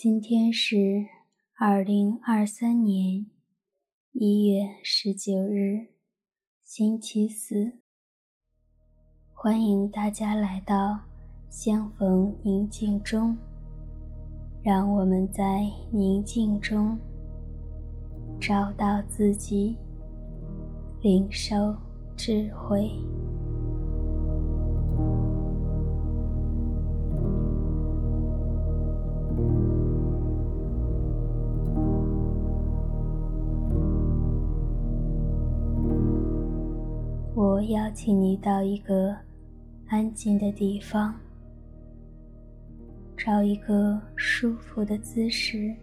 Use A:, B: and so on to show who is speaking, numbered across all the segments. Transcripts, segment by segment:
A: 今天是二零二三年一月十九日，星期四。欢迎大家来到相逢宁静中，让我们在宁静中找到自己，领受智慧。我邀请你到一个安静的地方，找一个舒服的姿势，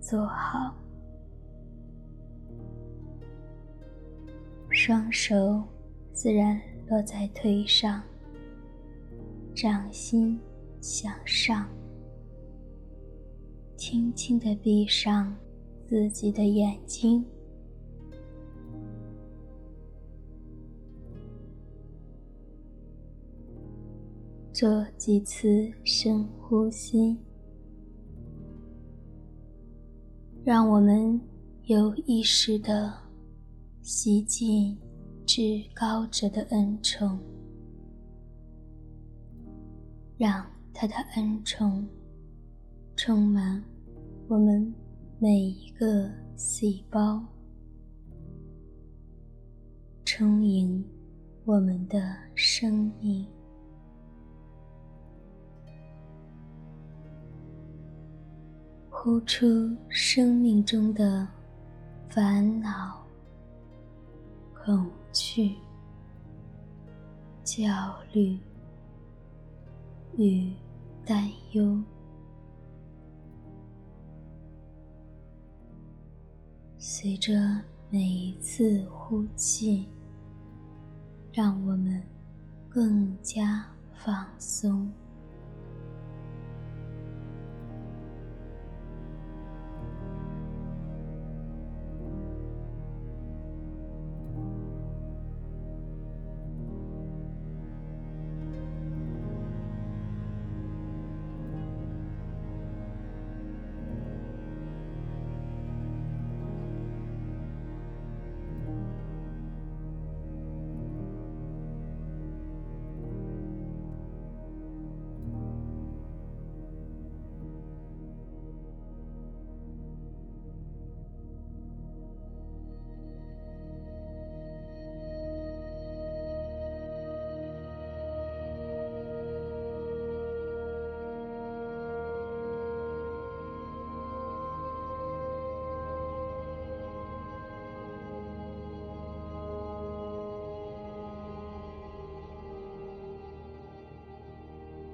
A: 坐好，双手自然落在腿上，掌心向上，轻轻地闭上自己的眼睛。做几次深呼吸，让我们有意识地吸进至高者的恩宠，让他的恩宠充满我们每一个细胞，充盈我们的生命。呼出生命中的烦恼、恐惧、焦虑与担忧。随着每一次呼气，让我们更加放松。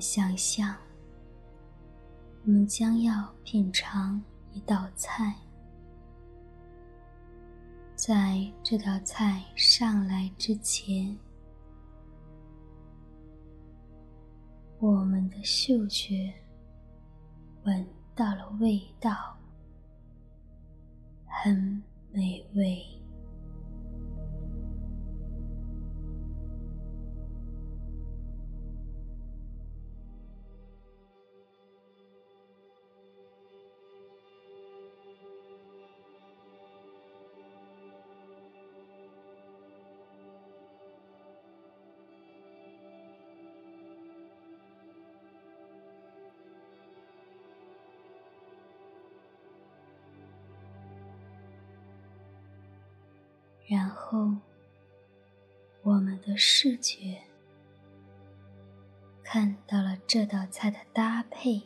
A: 想象，我们将要品尝一道菜。在这道菜上来之前，我们的嗅觉闻到了味道，很美味，然后，我们的视觉看到了这道菜的搭配，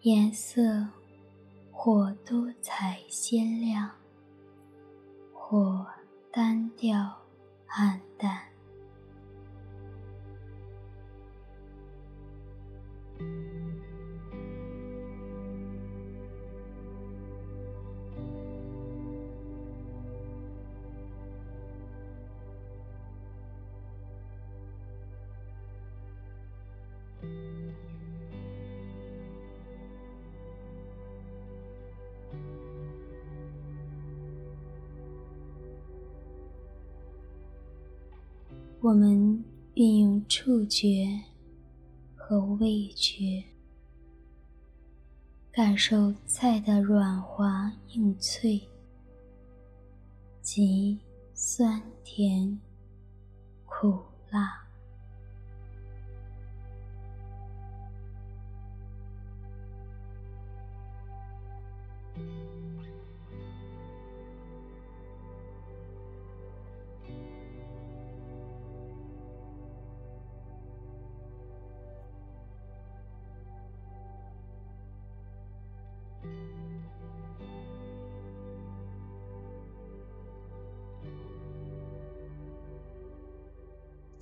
A: 颜色或多彩鲜亮，或单调暗淡。我们运用触觉和味觉，感受菜的软滑硬脆，及酸甜苦辣。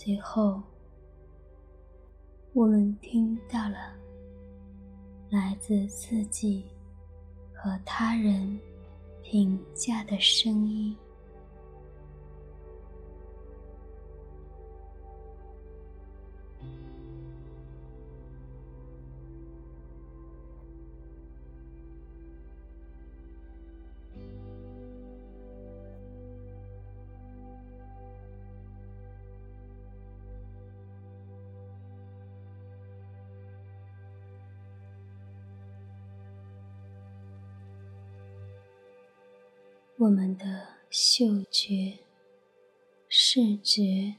A: 最后，我们听到了来自自己和他人评价的声音。我们的嗅觉、视觉、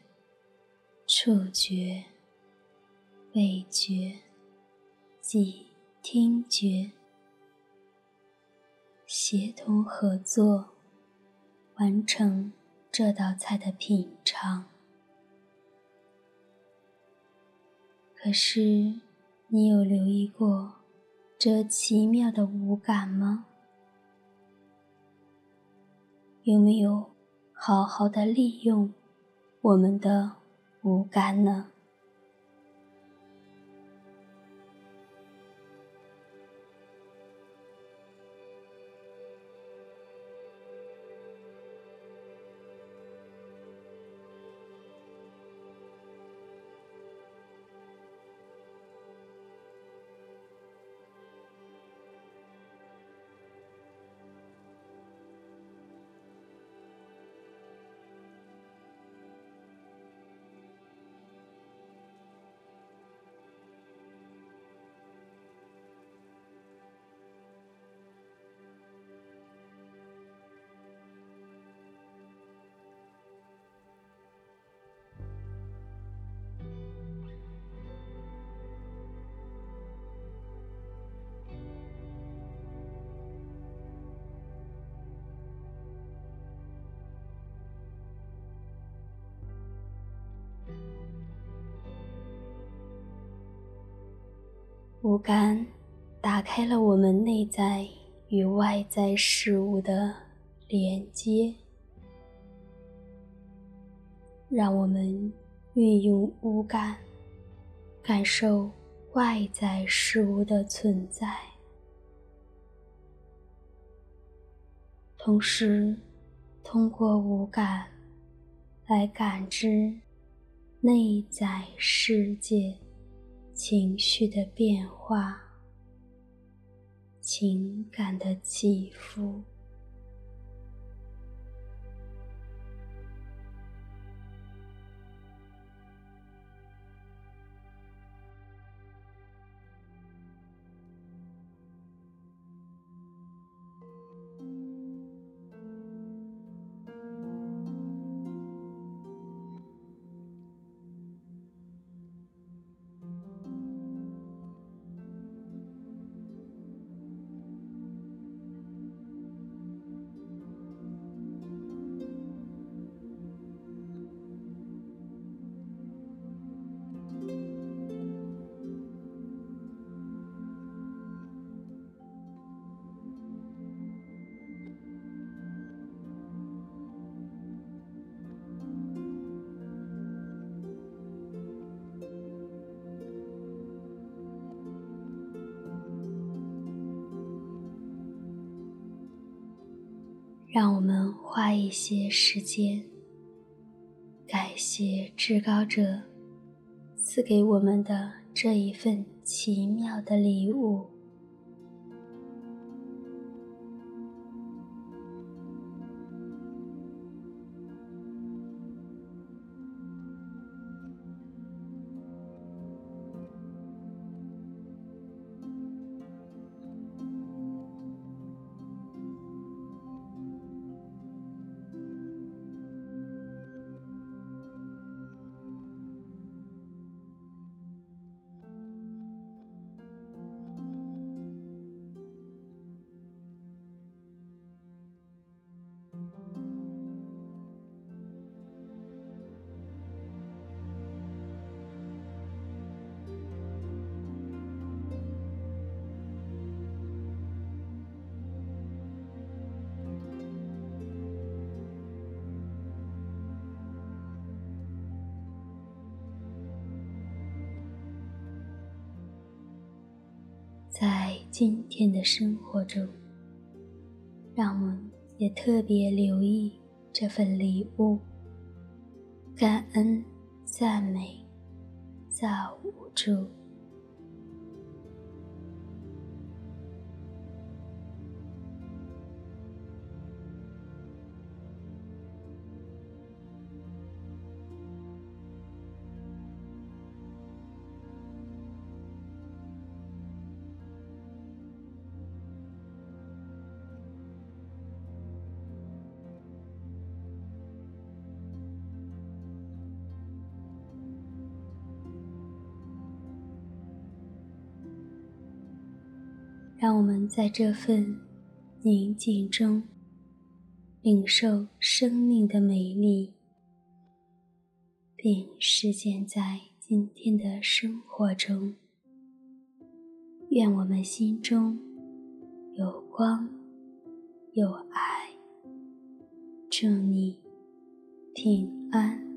A: 触觉、味觉及听觉协同合作，完成这道菜的品尝。可是，你有留意过这奇妙的五感吗？有没有好好的利用我们的五感呢？五感打开了我们内在与外在事物的连接，让我们运用五感感受外在事物的存在，同时通过五感来感知内在世界。情绪的变化，情感的起伏。让我们花一些时间，感谢至高者赐给我们的这一份奇妙的礼物。在今天的生活中，让我们也特别留意这份礼物，感恩、赞美、造物主。让我们在这份宁静中领受生命的美丽，并实践在今天的生活中。愿我们心中有光，有爱。祝你平安。